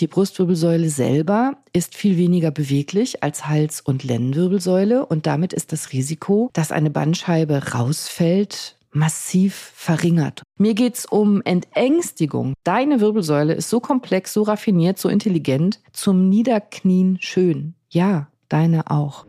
Die Brustwirbelsäule selber ist viel weniger beweglich als Hals- und Lendenwirbelsäule und damit ist das Risiko, dass eine Bandscheibe rausfällt, massiv verringert. Mir geht's um Entängstigung. Deine Wirbelsäule ist so komplex, so raffiniert, so intelligent, zum Niederknien schön. Ja, deine auch.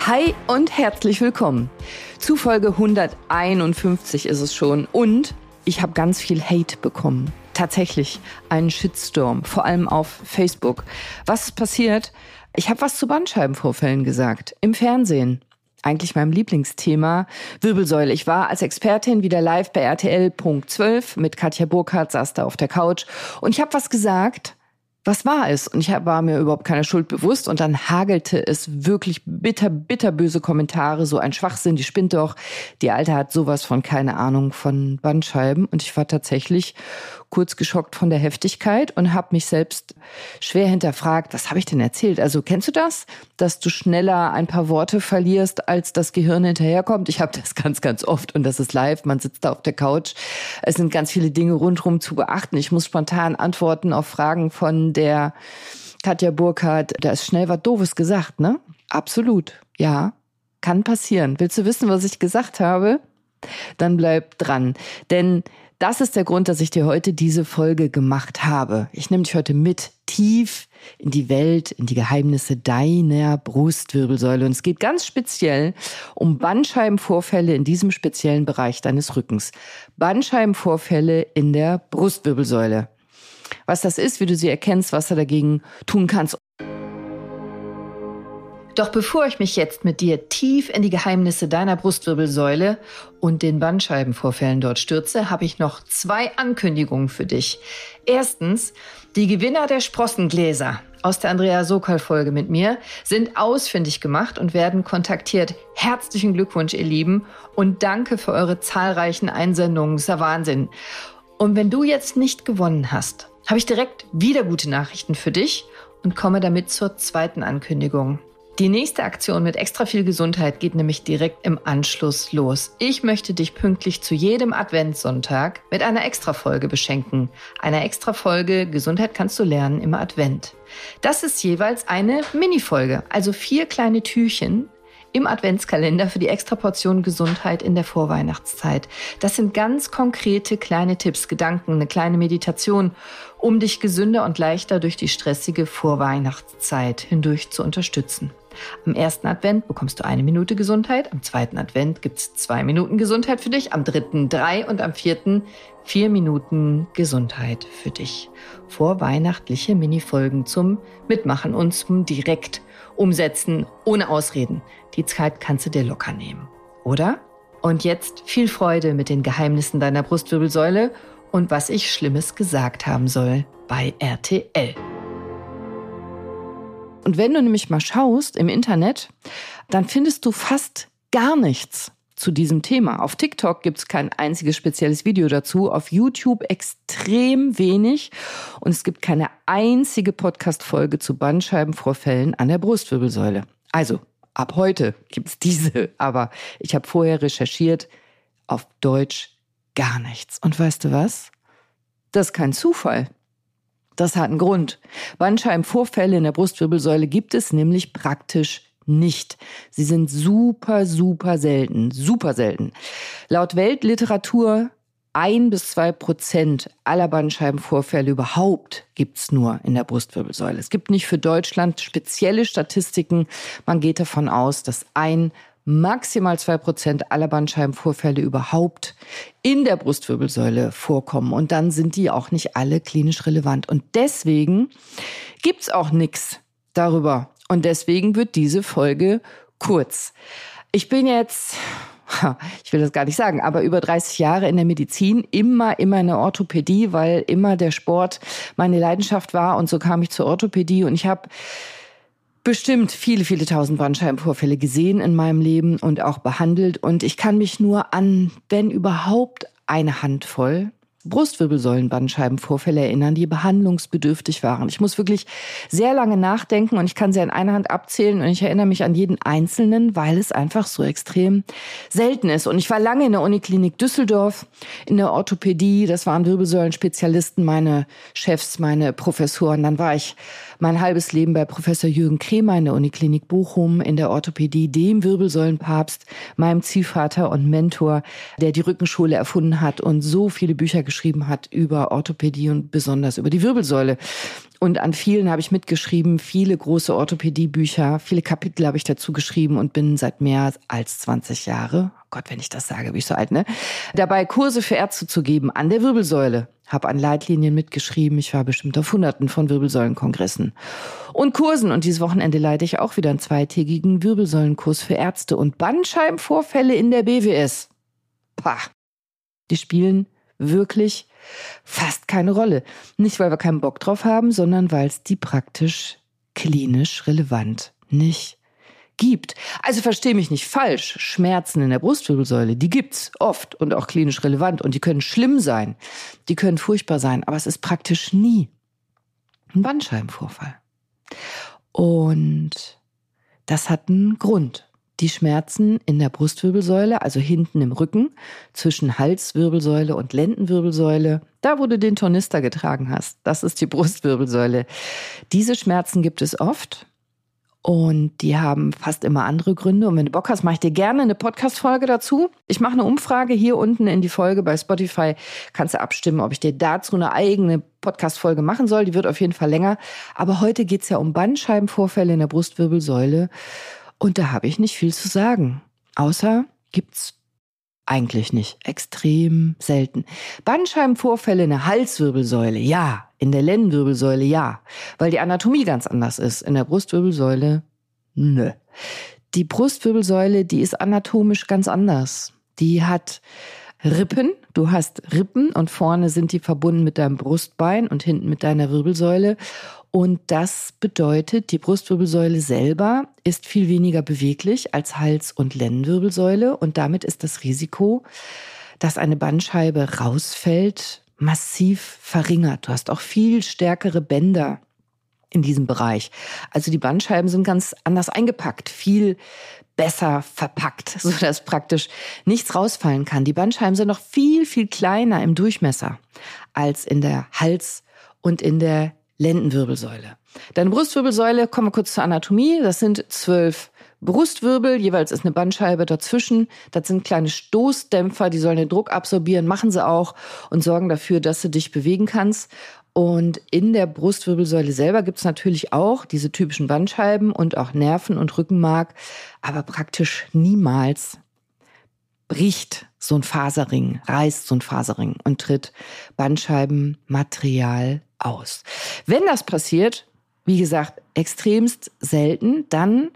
Hi und herzlich willkommen. Zu Folge 151 ist es schon und ich habe ganz viel Hate bekommen. Tatsächlich einen Shitstorm, vor allem auf Facebook. Was ist passiert? Ich habe was zu Bandscheibenvorfällen gesagt im Fernsehen. Eigentlich meinem Lieblingsthema Wirbelsäule. Ich war als Expertin wieder live bei RTL Punkt 12 mit Katja Burkhardt, saß da auf der Couch und ich habe was gesagt, was war es? Und ich war mir überhaupt keine Schuld bewusst. Und dann hagelte es wirklich bitter, bitterböse Kommentare. So ein Schwachsinn, die spinnt doch. Die Alte hat sowas von keine Ahnung von Bandscheiben. Und ich war tatsächlich kurz geschockt von der Heftigkeit und habe mich selbst schwer hinterfragt, was habe ich denn erzählt? Also kennst du das, dass du schneller ein paar Worte verlierst, als das Gehirn hinterherkommt? Ich habe das ganz, ganz oft und das ist live. Man sitzt da auf der Couch. Es sind ganz viele Dinge rundherum zu beachten. Ich muss spontan antworten auf Fragen von der Katja Burkhardt. Da ist schnell was Doofes gesagt, ne? Absolut. Ja, kann passieren. Willst du wissen, was ich gesagt habe? Dann bleib dran. Denn das ist der Grund, dass ich dir heute diese Folge gemacht habe. Ich nehme dich heute mit tief in die Welt, in die Geheimnisse deiner Brustwirbelsäule. Und es geht ganz speziell um Bandscheibenvorfälle in diesem speziellen Bereich deines Rückens. Bandscheibenvorfälle in der Brustwirbelsäule. Was das ist, wie du sie erkennst, was du dagegen tun kannst. Doch bevor ich mich jetzt mit dir tief in die Geheimnisse deiner Brustwirbelsäule und den Bandscheibenvorfällen dort stürze, habe ich noch zwei Ankündigungen für dich. Erstens, die Gewinner der Sprossengläser aus der Andrea Sokol-Folge mit mir sind ausfindig gemacht und werden kontaktiert. Herzlichen Glückwunsch, ihr Lieben, und danke für eure zahlreichen Einsendungen. ist ja Wahnsinn. Und wenn du jetzt nicht gewonnen hast, habe ich direkt wieder gute Nachrichten für dich und komme damit zur zweiten Ankündigung. Die nächste Aktion mit extra viel Gesundheit geht nämlich direkt im Anschluss los. Ich möchte dich pünktlich zu jedem Adventssonntag mit einer Extrafolge beschenken. Einer Extrafolge Gesundheit kannst du lernen im Advent. Das ist jeweils eine Minifolge, also vier kleine Türchen, im Adventskalender für die Extraportion Gesundheit in der Vorweihnachtszeit. Das sind ganz konkrete kleine Tipps, Gedanken, eine kleine Meditation, um dich gesünder und leichter durch die stressige Vorweihnachtszeit hindurch zu unterstützen. Am ersten Advent bekommst du eine Minute Gesundheit, am zweiten Advent gibt's zwei Minuten Gesundheit für dich, am dritten drei und am vierten vier Minuten Gesundheit für dich. Vorweihnachtliche Minifolgen zum Mitmachen und zum direkt umsetzen, ohne Ausreden. Die Zeit kannst du dir locker nehmen, oder? Und jetzt viel Freude mit den Geheimnissen deiner Brustwirbelsäule und was ich Schlimmes gesagt haben soll bei RTL. Und wenn du nämlich mal schaust im Internet, dann findest du fast gar nichts zu diesem Thema. Auf TikTok gibt es kein einziges spezielles Video dazu, auf YouTube extrem wenig und es gibt keine einzige Podcast-Folge zu Bandscheibenvorfällen an der Brustwirbelsäule. Also, ab heute gibt's diese, aber ich habe vorher recherchiert, auf Deutsch gar nichts. Und weißt du was? Das ist kein Zufall. Das hat einen Grund. Bandscheibenvorfälle in der Brustwirbelsäule gibt es nämlich praktisch nicht. Sie sind super, super selten, super selten. Laut Weltliteratur ein bis zwei Prozent aller Bandscheibenvorfälle überhaupt gibt's nur in der Brustwirbelsäule. Es gibt nicht für Deutschland spezielle Statistiken. Man geht davon aus, dass ein maximal zwei Prozent aller Bandscheibenvorfälle überhaupt in der Brustwirbelsäule vorkommen. Und dann sind die auch nicht alle klinisch relevant. Und deswegen gibt's auch nichts darüber, und deswegen wird diese Folge kurz. Ich bin jetzt, ich will das gar nicht sagen, aber über 30 Jahre in der Medizin, immer, immer in der Orthopädie, weil immer der Sport meine Leidenschaft war. Und so kam ich zur Orthopädie und ich habe bestimmt viele, viele tausend Bandscheibenvorfälle gesehen in meinem Leben und auch behandelt. Und ich kann mich nur an, wenn überhaupt, eine Handvoll Brustwirbelsäulenbandscheibenvorfälle erinnern, die behandlungsbedürftig waren. Ich muss wirklich sehr lange nachdenken und ich kann sie an einer Hand abzählen und ich erinnere mich an jeden einzelnen, weil es einfach so extrem selten ist. Und ich war lange in der Uniklinik Düsseldorf in der Orthopädie. Das waren Wirbelsäulenspezialisten, meine Chefs, meine Professoren. Dann war ich mein halbes Leben bei Professor Jürgen Kremer in der Uniklinik Bochum in der Orthopädie, dem Wirbelsäulenpapst, meinem Ziehvater und Mentor, der die Rückenschule erfunden hat und so viele Bücher geschrieben hat über Orthopädie und besonders über die Wirbelsäule. Und an vielen habe ich mitgeschrieben, viele große Orthopädie-Bücher, viele Kapitel habe ich dazu geschrieben und bin seit mehr als 20 Jahre, oh Gott, wenn ich das sage, bin ich so alt, ne? Dabei Kurse für Ärzte zu geben an der Wirbelsäule habe an Leitlinien mitgeschrieben. Ich war bestimmt auf Hunderten von Wirbelsäulenkongressen und Kursen. Und dieses Wochenende leite ich auch wieder einen zweitägigen Wirbelsäulenkurs für Ärzte und Bandscheibenvorfälle in der BWS. Pah. Die spielen wirklich fast keine Rolle. Nicht, weil wir keinen Bock drauf haben, sondern weil es die praktisch klinisch relevant nicht gibt. Also verstehe mich nicht falsch. Schmerzen in der Brustwirbelsäule, die gibt's oft und auch klinisch relevant und die können schlimm sein. Die können furchtbar sein, aber es ist praktisch nie ein Bandscheibenvorfall. Und das hat einen Grund. Die Schmerzen in der Brustwirbelsäule, also hinten im Rücken, zwischen Halswirbelsäule und Lendenwirbelsäule, da wo du den Tornister getragen hast, das ist die Brustwirbelsäule. Diese Schmerzen gibt es oft und die haben fast immer andere Gründe. Und wenn du Bock hast, mache ich dir gerne eine Podcast-Folge dazu. Ich mache eine Umfrage hier unten in die Folge bei Spotify. Kannst du abstimmen, ob ich dir dazu eine eigene Podcast-Folge machen soll. Die wird auf jeden Fall länger. Aber heute geht's ja um Bandscheibenvorfälle in der Brustwirbelsäule. Und da habe ich nicht viel zu sagen. Außer gibt's eigentlich nicht. Extrem selten. Bandscheibenvorfälle in der Halswirbelsäule, ja. In der Lendenwirbelsäule ja, weil die Anatomie ganz anders ist. In der Brustwirbelsäule nö. Die Brustwirbelsäule, die ist anatomisch ganz anders. Die hat Rippen, du hast Rippen und vorne sind die verbunden mit deinem Brustbein und hinten mit deiner Wirbelsäule. Und das bedeutet, die Brustwirbelsäule selber ist viel weniger beweglich als Hals- und Lendenwirbelsäule und damit ist das Risiko, dass eine Bandscheibe rausfällt, massiv verringert. Du hast auch viel stärkere Bänder in diesem Bereich. Also die Bandscheiben sind ganz anders eingepackt, viel besser verpackt, so dass praktisch nichts rausfallen kann. Die Bandscheiben sind noch viel, viel kleiner im Durchmesser als in der Hals- und in der Lendenwirbelsäule. Deine Brustwirbelsäule, kommen wir kurz zur Anatomie, das sind zwölf Brustwirbel, jeweils ist eine Bandscheibe dazwischen. Das sind kleine Stoßdämpfer, die sollen den Druck absorbieren, machen sie auch und sorgen dafür, dass du dich bewegen kannst. Und in der Brustwirbelsäule selber gibt's natürlich auch diese typischen Bandscheiben und auch Nerven und Rückenmark, aber praktisch niemals bricht so ein Faserring, reißt so ein Faserring und tritt Bandscheibenmaterial aus. Wenn das passiert, wie gesagt, extremst selten, dann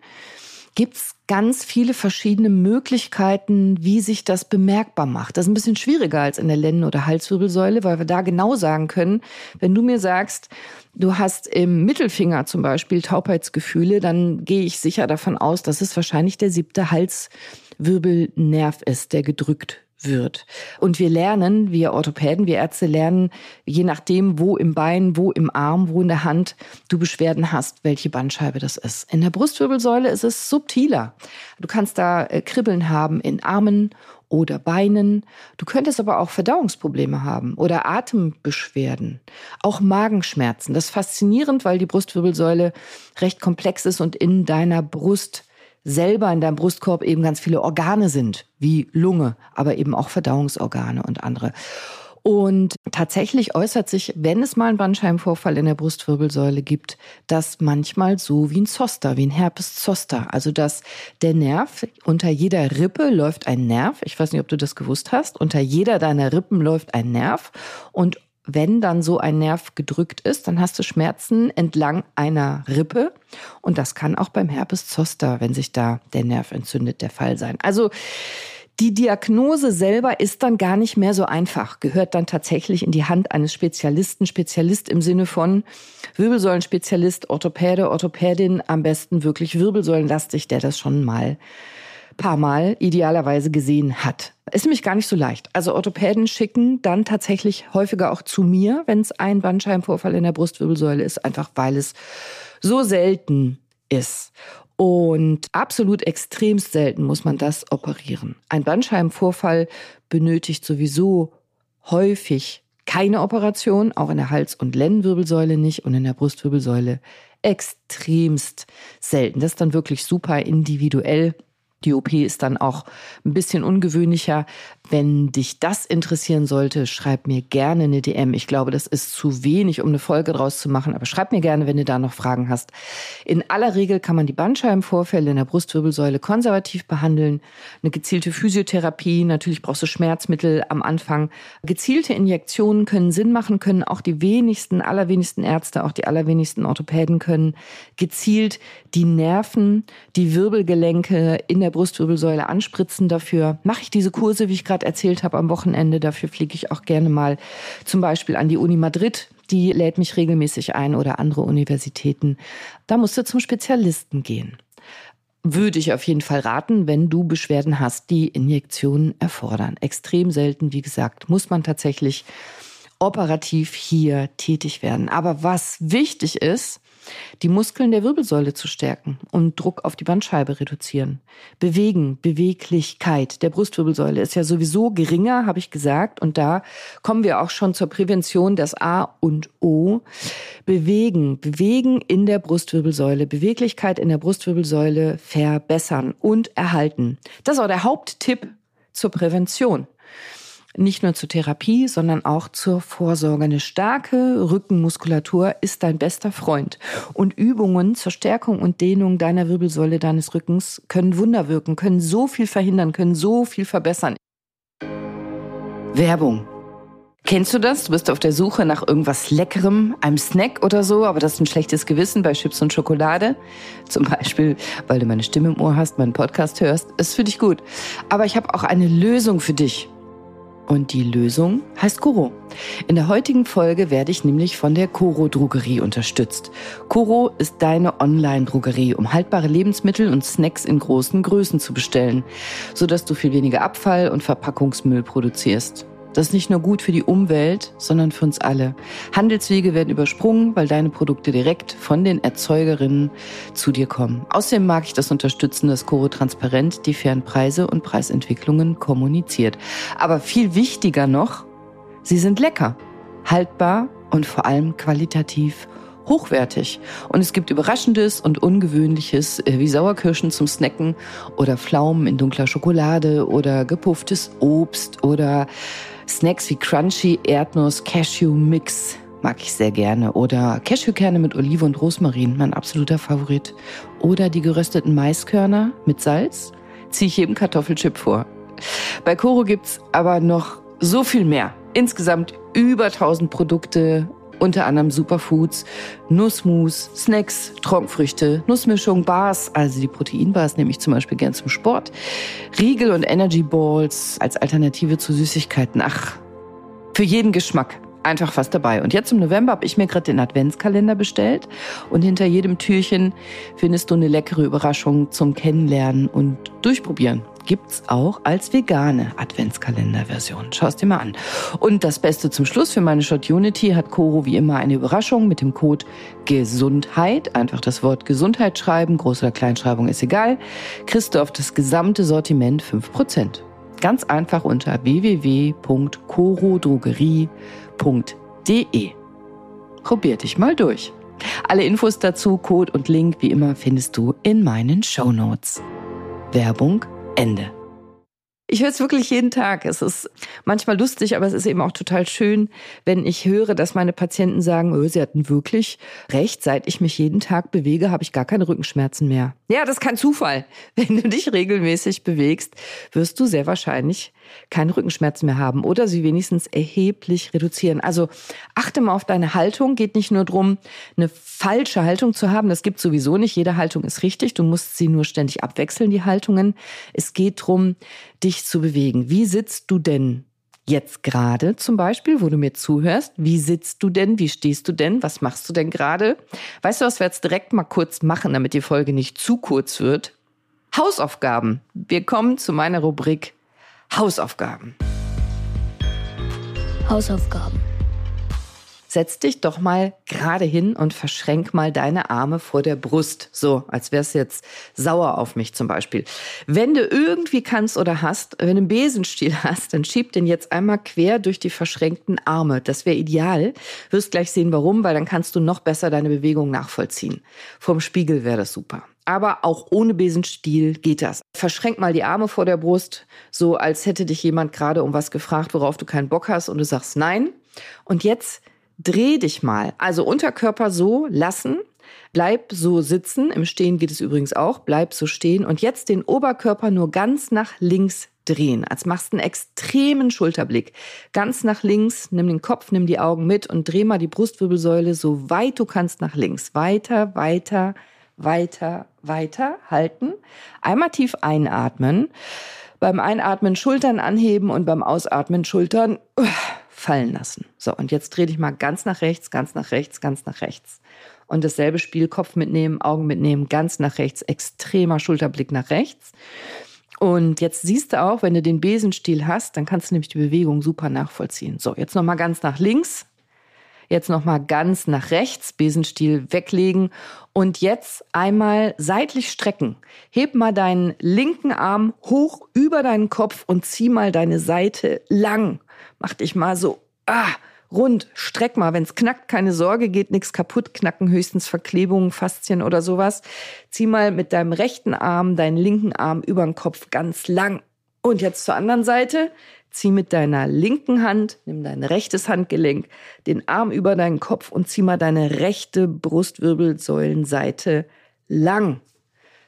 gibt's ganz viele verschiedene Möglichkeiten, wie sich das bemerkbar macht. Das ist ein bisschen schwieriger als in der Lenden- oder Halswirbelsäule, weil wir da genau sagen können, wenn du mir sagst, du hast im Mittelfinger zum Beispiel Taubheitsgefühle, dann gehe ich sicher davon aus, dass es wahrscheinlich der siebte Halswirbelnerv ist, der gedrückt wird. Und wir lernen, wir Orthopäden, wir Ärzte lernen, je nachdem, wo im Bein, wo im Arm, wo in der Hand du Beschwerden hast, welche Bandscheibe das ist. In der Brustwirbelsäule ist es subtiler. Du kannst da äh, Kribbeln haben in Armen oder Beinen. Du könntest aber auch Verdauungsprobleme haben oder Atembeschwerden, auch Magenschmerzen. Das ist faszinierend, weil die Brustwirbelsäule recht komplex ist und in deiner Brust selber in deinem Brustkorb eben ganz viele Organe sind, wie Lunge, aber eben auch Verdauungsorgane und andere. Und tatsächlich äußert sich, wenn es mal einen Bandscheibenvorfall in der Brustwirbelsäule gibt, das manchmal so wie ein Zoster, wie ein Herpes Zoster. Also dass der Nerv, unter jeder Rippe läuft ein Nerv. Ich weiß nicht, ob du das gewusst hast. Unter jeder deiner Rippen läuft ein Nerv. Und wenn dann so ein Nerv gedrückt ist, dann hast du Schmerzen entlang einer Rippe. Und das kann auch beim Herpes Zoster, wenn sich da der Nerv entzündet, der Fall sein. Also die Diagnose selber ist dann gar nicht mehr so einfach, gehört dann tatsächlich in die Hand eines Spezialisten, Spezialist im Sinne von Wirbelsäulenspezialist, Orthopäde, Orthopädin, am besten wirklich wirbelsäulenlastig, der das schon mal paar Mal idealerweise gesehen hat. Ist nämlich gar nicht so leicht. Also Orthopäden schicken dann tatsächlich häufiger auch zu mir, wenn es ein Bandscheibenvorfall in der Brustwirbelsäule ist, einfach weil es so selten ist. Und absolut extremst selten muss man das operieren. Ein Bandscheibenvorfall benötigt sowieso häufig keine Operation, auch in der Hals- und Lendenwirbelsäule nicht und in der Brustwirbelsäule extremst selten. Das ist dann wirklich super individuell. Die OP ist dann auch ein bisschen ungewöhnlicher. Wenn dich das interessieren sollte, schreib mir gerne eine DM. Ich glaube, das ist zu wenig, um eine Folge draus zu machen, aber schreib mir gerne, wenn du da noch Fragen hast. In aller Regel kann man die Bandscheibenvorfälle in der Brustwirbelsäule konservativ behandeln. Eine gezielte Physiotherapie, natürlich brauchst du Schmerzmittel am Anfang. Gezielte Injektionen können Sinn machen, können auch die wenigsten, allerwenigsten Ärzte, auch die allerwenigsten Orthopäden können gezielt die Nerven, die Wirbelgelenke in der Brustwirbelsäule anspritzen. Dafür mache ich diese Kurse, wie ich gerade erzählt habe, am Wochenende. Dafür fliege ich auch gerne mal zum Beispiel an die Uni Madrid. Die lädt mich regelmäßig ein oder andere Universitäten. Da musst du zum Spezialisten gehen. Würde ich auf jeden Fall raten, wenn du Beschwerden hast, die Injektionen erfordern. Extrem selten, wie gesagt, muss man tatsächlich operativ hier tätig werden. Aber was wichtig ist, die Muskeln der Wirbelsäule zu stärken und Druck auf die Bandscheibe reduzieren. Bewegen, Beweglichkeit der Brustwirbelsäule ist ja sowieso geringer, habe ich gesagt. Und da kommen wir auch schon zur Prävention, das A und O. Bewegen, bewegen in der Brustwirbelsäule, Beweglichkeit in der Brustwirbelsäule verbessern und erhalten. Das ist auch der Haupttipp zur Prävention nicht nur zur Therapie, sondern auch zur Vorsorge. Eine starke Rückenmuskulatur ist dein bester Freund. Und Übungen zur Stärkung und Dehnung deiner Wirbelsäule, deines Rückens können Wunder wirken, können so viel verhindern, können so viel verbessern. Werbung. Kennst du das? Du bist auf der Suche nach irgendwas Leckerem, einem Snack oder so, aber das ist ein schlechtes Gewissen bei Chips und Schokolade. Zum Beispiel, weil du meine Stimme im Ohr hast, meinen Podcast hörst. Ist für dich gut. Aber ich habe auch eine Lösung für dich. Und die Lösung heißt Koro. In der heutigen Folge werde ich nämlich von der Koro Drogerie unterstützt. Koro ist deine Online-Drogerie, um haltbare Lebensmittel und Snacks in großen Größen zu bestellen, sodass du viel weniger Abfall und Verpackungsmüll produzierst. Das ist nicht nur gut für die Umwelt, sondern für uns alle. Handelswege werden übersprungen, weil deine Produkte direkt von den Erzeugerinnen zu dir kommen. Außerdem mag ich das Unterstützen, dass Coro transparent die fairen Preise und Preisentwicklungen kommuniziert. Aber viel wichtiger noch, sie sind lecker, haltbar und vor allem qualitativ hochwertig. Und es gibt Überraschendes und Ungewöhnliches, äh, wie Sauerkirschen zum Snacken oder Pflaumen in dunkler Schokolade oder gepufftes Obst oder Snacks wie Crunchy Erdnuss Cashew Mix mag ich sehr gerne. Oder Cashewkerne mit Olive und Rosmarin, mein absoluter Favorit. Oder die gerösteten Maiskörner mit Salz, ziehe ich jedem Kartoffelchip vor. Bei Koro gibt's aber noch so viel mehr. Insgesamt über 1000 Produkte unter anderem Superfoods, Nussmus, Snacks, Trockenfrüchte, Nussmischung, Bars, also die Proteinbars nehme ich zum Beispiel gern zum Sport, Riegel und Energy Balls als Alternative zu Süßigkeiten. Ach, für jeden Geschmack einfach was dabei. Und jetzt im November habe ich mir gerade den Adventskalender bestellt und hinter jedem Türchen findest du eine leckere Überraschung zum Kennenlernen und Durchprobieren gibt's auch als vegane Adventskalender-Version. Schau es dir mal an. Und das Beste zum Schluss für meine Shot Unity hat Coro wie immer eine Überraschung mit dem Code Gesundheit. Einfach das Wort Gesundheit schreiben, Groß- oder Kleinschreibung ist egal. Kriegst du auf das gesamte Sortiment 5%. Ganz einfach unter www.corodrogerie.de. Probier dich mal durch. Alle Infos dazu, Code und Link wie immer findest du in meinen Show Notes. Werbung Ende. Ich höre es wirklich jeden Tag. Es ist manchmal lustig, aber es ist eben auch total schön, wenn ich höre, dass meine Patienten sagen, oh, sie hatten wirklich recht, seit ich mich jeden Tag bewege, habe ich gar keine Rückenschmerzen mehr. Ja, das ist kein Zufall. Wenn du dich regelmäßig bewegst, wirst du sehr wahrscheinlich keine Rückenschmerzen mehr haben oder sie wenigstens erheblich reduzieren. Also achte mal auf deine Haltung. Geht nicht nur darum, eine falsche Haltung zu haben. Das gibt sowieso nicht. Jede Haltung ist richtig. Du musst sie nur ständig abwechseln, die Haltungen. Es geht darum, dich zu bewegen. Wie sitzt du denn jetzt gerade zum Beispiel, wo du mir zuhörst? Wie sitzt du denn? Wie stehst du denn? Was machst du denn gerade? Weißt du, was wir jetzt direkt mal kurz machen, damit die Folge nicht zu kurz wird? Hausaufgaben. Wir kommen zu meiner Rubrik Hausaufgaben. Hausaufgaben. Setz dich doch mal gerade hin und verschränk mal deine Arme vor der Brust. So, als wär's jetzt sauer auf mich zum Beispiel. Wenn du irgendwie kannst oder hast, wenn du einen Besenstiel hast, dann schieb den jetzt einmal quer durch die verschränkten Arme. Das wäre ideal. Wirst gleich sehen, warum, weil dann kannst du noch besser deine Bewegung nachvollziehen. Vom Spiegel wäre das super. Aber auch ohne Besenstiel geht das. Verschränk mal die Arme vor der Brust, so als hätte dich jemand gerade um was gefragt, worauf du keinen Bock hast und du sagst nein. Und jetzt dreh dich mal. Also Unterkörper so lassen. Bleib so sitzen. Im Stehen geht es übrigens auch. Bleib so stehen. Und jetzt den Oberkörper nur ganz nach links drehen. Als machst du einen extremen Schulterblick. Ganz nach links. Nimm den Kopf, nimm die Augen mit und dreh mal die Brustwirbelsäule so weit du kannst nach links. Weiter, weiter, weiter, weiter. Halten. Einmal tief einatmen. Beim Einatmen Schultern anheben und beim Ausatmen Schultern uh, fallen lassen. So, und jetzt dreh dich mal ganz nach rechts, ganz nach rechts, ganz nach rechts. Und dasselbe Spiel, Kopf mitnehmen, Augen mitnehmen, ganz nach rechts, extremer Schulterblick nach rechts. Und jetzt siehst du auch, wenn du den Besenstiel hast, dann kannst du nämlich die Bewegung super nachvollziehen. So, jetzt nochmal ganz nach links. Jetzt nochmal ganz nach rechts, Besenstiel weglegen und jetzt einmal seitlich strecken. Heb mal deinen linken Arm hoch über deinen Kopf und zieh mal deine Seite lang. Mach dich mal so ah, rund, streck mal. Wenn's knackt, keine Sorge, geht nichts kaputt, knacken höchstens Verklebungen, Faszien oder sowas. Zieh mal mit deinem rechten Arm deinen linken Arm über den Kopf ganz lang. Und jetzt zur anderen Seite. Zieh mit deiner linken Hand, nimm dein rechtes Handgelenk, den Arm über deinen Kopf und zieh mal deine rechte Brustwirbelsäulenseite lang.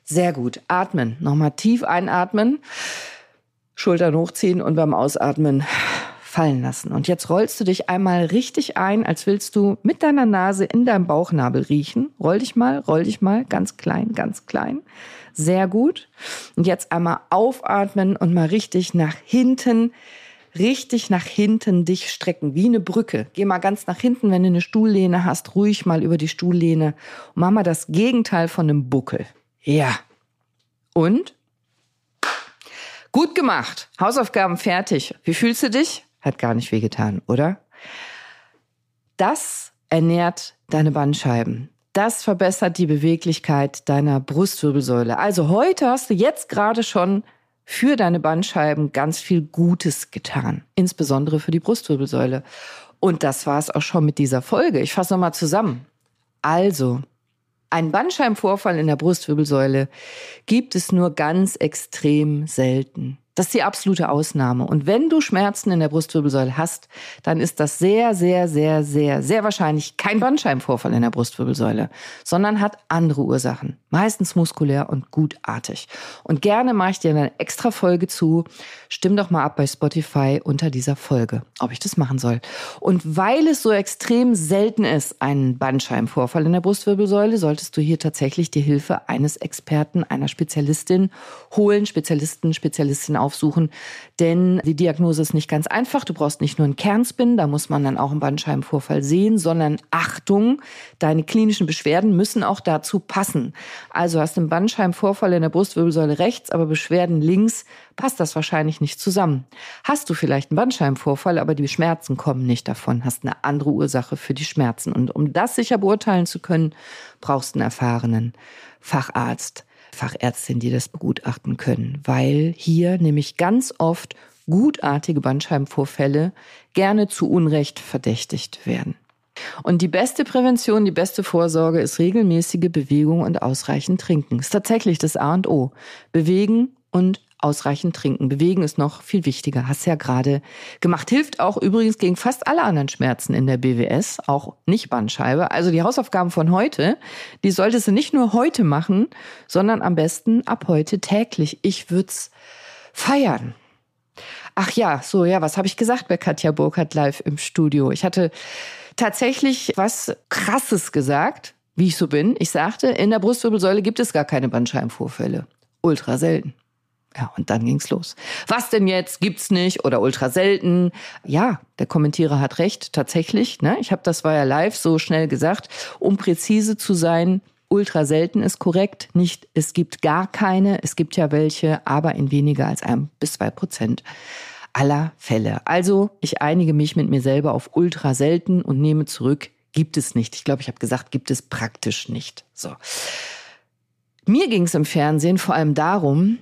Sehr gut. Atmen. Nochmal tief einatmen. Schultern hochziehen und beim Ausatmen fallen lassen. Und jetzt rollst du dich einmal richtig ein, als willst du mit deiner Nase in deinem Bauchnabel riechen. Roll dich mal, roll dich mal, ganz klein, ganz klein. Sehr gut. Und jetzt einmal aufatmen und mal richtig nach hinten, richtig nach hinten dich strecken, wie eine Brücke. Geh mal ganz nach hinten, wenn du eine Stuhllehne hast, ruhig mal über die Stuhllehne. Und mach mal das Gegenteil von einem Buckel. Ja. Und? Gut gemacht. Hausaufgaben fertig. Wie fühlst du dich? Hat gar nicht wehgetan, oder? Das ernährt deine Bandscheiben. Das verbessert die Beweglichkeit deiner Brustwirbelsäule. Also heute hast du jetzt gerade schon für deine Bandscheiben ganz viel Gutes getan, insbesondere für die Brustwirbelsäule. Und das war es auch schon mit dieser Folge. Ich fasse nochmal zusammen. Also, ein Bandscheibenvorfall in der Brustwirbelsäule gibt es nur ganz extrem selten. Das ist die absolute Ausnahme. Und wenn du Schmerzen in der Brustwirbelsäule hast, dann ist das sehr, sehr, sehr, sehr, sehr wahrscheinlich kein Bandscheibenvorfall in der Brustwirbelsäule, sondern hat andere Ursachen. Meistens muskulär und gutartig. Und gerne mache ich dir eine extra Folge zu. Stimm doch mal ab bei Spotify unter dieser Folge, ob ich das machen soll. Und weil es so extrem selten ist, einen Bandscheibenvorfall in der Brustwirbelsäule, solltest du hier tatsächlich die Hilfe eines Experten, einer Spezialistin holen, Spezialisten, Spezialistin aufsuchen, denn die Diagnose ist nicht ganz einfach. Du brauchst nicht nur einen Kernspin, da muss man dann auch einen Bandscheibenvorfall sehen, sondern Achtung, deine klinischen Beschwerden müssen auch dazu passen. Also hast du einen Bandscheibenvorfall in der Brustwirbelsäule rechts, aber Beschwerden links, passt das wahrscheinlich nicht zusammen. Hast du vielleicht einen Bandscheibenvorfall, aber die Schmerzen kommen nicht davon, hast eine andere Ursache für die Schmerzen. Und um das sicher beurteilen zu können, brauchst du einen erfahrenen Facharzt. Fachärztin, die das begutachten können, weil hier nämlich ganz oft gutartige Bandscheibenvorfälle gerne zu Unrecht verdächtigt werden. Und die beste Prävention, die beste Vorsorge ist regelmäßige Bewegung und ausreichend Trinken. Ist tatsächlich das A und O. Bewegen und ausreichend trinken. Bewegen ist noch viel wichtiger. Hast ja gerade gemacht. Hilft auch übrigens gegen fast alle anderen Schmerzen in der BWS, auch nicht Bandscheibe. Also die Hausaufgaben von heute, die solltest du nicht nur heute machen, sondern am besten ab heute täglich. Ich würd's feiern. Ach ja, so ja, was habe ich gesagt bei Katja Burkhardt live im Studio? Ich hatte tatsächlich was krasses gesagt, wie ich so bin. Ich sagte, in der Brustwirbelsäule gibt es gar keine Bandscheibenvorfälle. Ultra selten. Ja, und dann ging's los. Was denn jetzt? Gibt's nicht oder ultra selten? Ja, der Kommentierer hat recht, tatsächlich. Ne? Ich habe das war ja live so schnell gesagt, um präzise zu sein. Ultra selten ist korrekt, nicht es gibt gar keine, es gibt ja welche, aber in weniger als ein bis zwei Prozent aller Fälle. Also ich einige mich mit mir selber auf ultra selten und nehme zurück, gibt es nicht. Ich glaube, ich habe gesagt, gibt es praktisch nicht. So. Mir ging es im Fernsehen vor allem darum,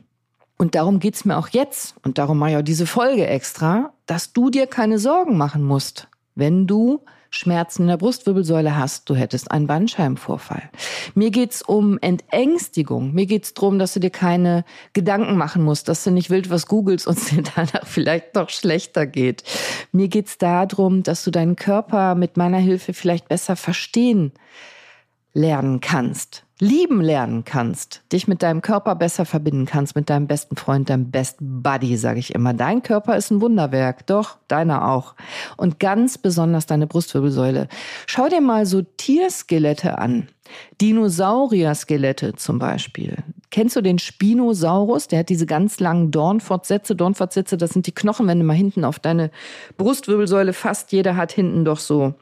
und darum geht's mir auch jetzt, und darum mache ich auch diese Folge extra, dass du dir keine Sorgen machen musst, wenn du Schmerzen in der Brustwirbelsäule hast, du hättest einen Bandscheibenvorfall. Mir geht's um Entängstigung. Mir geht's drum, dass du dir keine Gedanken machen musst, dass du nicht wild was googelst und es dir danach vielleicht noch schlechter geht. Mir geht's darum, dass du deinen Körper mit meiner Hilfe vielleicht besser verstehen lernen kannst lieben lernen kannst, dich mit deinem Körper besser verbinden kannst, mit deinem besten Freund, deinem Best Buddy, sage ich immer. Dein Körper ist ein Wunderwerk, doch, deiner auch. Und ganz besonders deine Brustwirbelsäule. Schau dir mal so Tierskelette an. Dinosaurier-Skelette zum Beispiel. Kennst du den Spinosaurus? Der hat diese ganz langen Dornfortsätze. Dornfortsätze, das sind die Knochen, wenn du mal hinten auf deine Brustwirbelsäule fasst. Jeder hat hinten doch so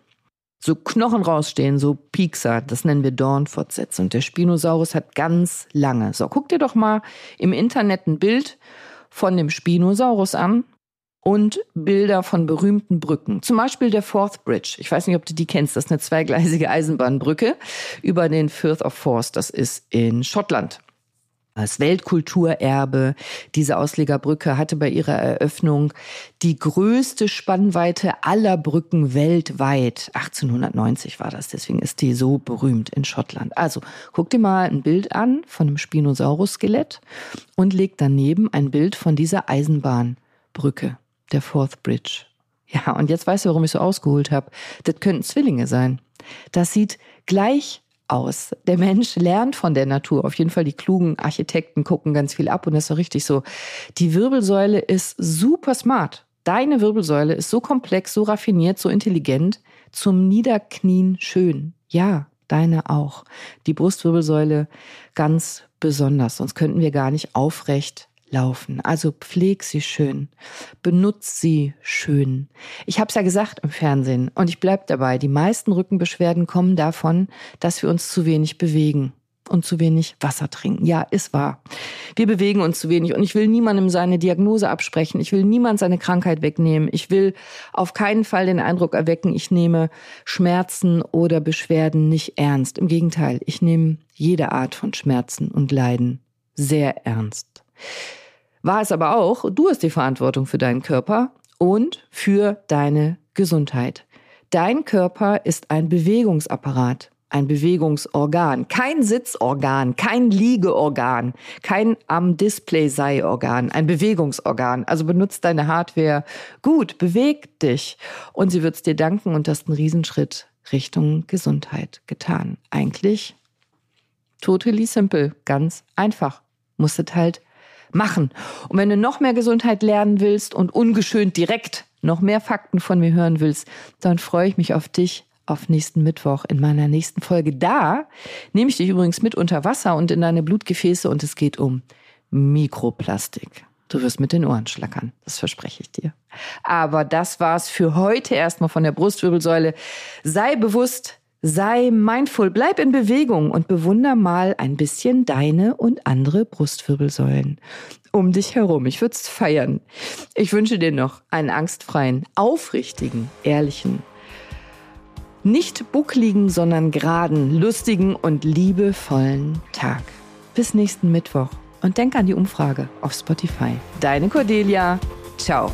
so Knochen rausstehen, so Piekser, das nennen wir Dornfortsätze. Und der Spinosaurus hat ganz lange. So, guck dir doch mal im Internet ein Bild von dem Spinosaurus an und Bilder von berühmten Brücken. Zum Beispiel der Forth Bridge. Ich weiß nicht, ob du die kennst. Das ist eine zweigleisige Eisenbahnbrücke über den Firth of Forth. Das ist in Schottland als Weltkulturerbe. Diese Auslegerbrücke hatte bei ihrer Eröffnung die größte Spannweite aller Brücken weltweit. 1890 war das, deswegen ist die so berühmt in Schottland. Also guck dir mal ein Bild an von einem Spinosaurus-Skelett und leg daneben ein Bild von dieser Eisenbahnbrücke, der Forth Bridge. Ja, und jetzt weißt du, warum ich so ausgeholt habe. Das könnten Zwillinge sein. Das sieht gleich aus. Der Mensch lernt von der Natur. Auf jeden Fall die klugen Architekten gucken ganz viel ab und das ist auch richtig so. Die Wirbelsäule ist super smart. Deine Wirbelsäule ist so komplex, so raffiniert, so intelligent, zum Niederknien schön. Ja, deine auch. Die Brustwirbelsäule ganz besonders, sonst könnten wir gar nicht aufrecht laufen. Also pfleg sie schön, benutz sie schön. Ich habe es ja gesagt im Fernsehen und ich bleib dabei. Die meisten Rückenbeschwerden kommen davon, dass wir uns zu wenig bewegen und zu wenig Wasser trinken. Ja, ist wahr. Wir bewegen uns zu wenig und ich will niemandem seine Diagnose absprechen. Ich will niemand seine Krankheit wegnehmen. Ich will auf keinen Fall den Eindruck erwecken, ich nehme Schmerzen oder Beschwerden nicht ernst. Im Gegenteil, ich nehme jede Art von Schmerzen und Leiden sehr ernst war es aber auch, du hast die Verantwortung für deinen Körper und für deine Gesundheit. Dein Körper ist ein Bewegungsapparat, ein Bewegungsorgan, kein Sitzorgan, kein Liegeorgan, kein am Display sei Organ, ein Bewegungsorgan. Also benutzt deine Hardware gut, beweg dich und sie wird es dir danken und hast einen Riesenschritt Richtung Gesundheit getan. Eigentlich totally simple, ganz einfach. Musstet halt machen. Und wenn du noch mehr Gesundheit lernen willst und ungeschönt direkt noch mehr Fakten von mir hören willst, dann freue ich mich auf dich auf nächsten Mittwoch in meiner nächsten Folge. Da nehme ich dich übrigens mit unter Wasser und in deine Blutgefäße und es geht um Mikroplastik. Du wirst mit den Ohren schlackern, das verspreche ich dir. Aber das war's für heute erstmal von der Brustwirbelsäule. Sei bewusst, Sei mindful, bleib in Bewegung und bewunder mal ein bisschen deine und andere Brustwirbelsäulen um dich herum. Ich würde es feiern. Ich wünsche dir noch einen angstfreien, aufrichtigen, ehrlichen, nicht buckligen, sondern geraden, lustigen und liebevollen Tag. Bis nächsten Mittwoch und denk an die Umfrage auf Spotify. Deine Cordelia. Ciao.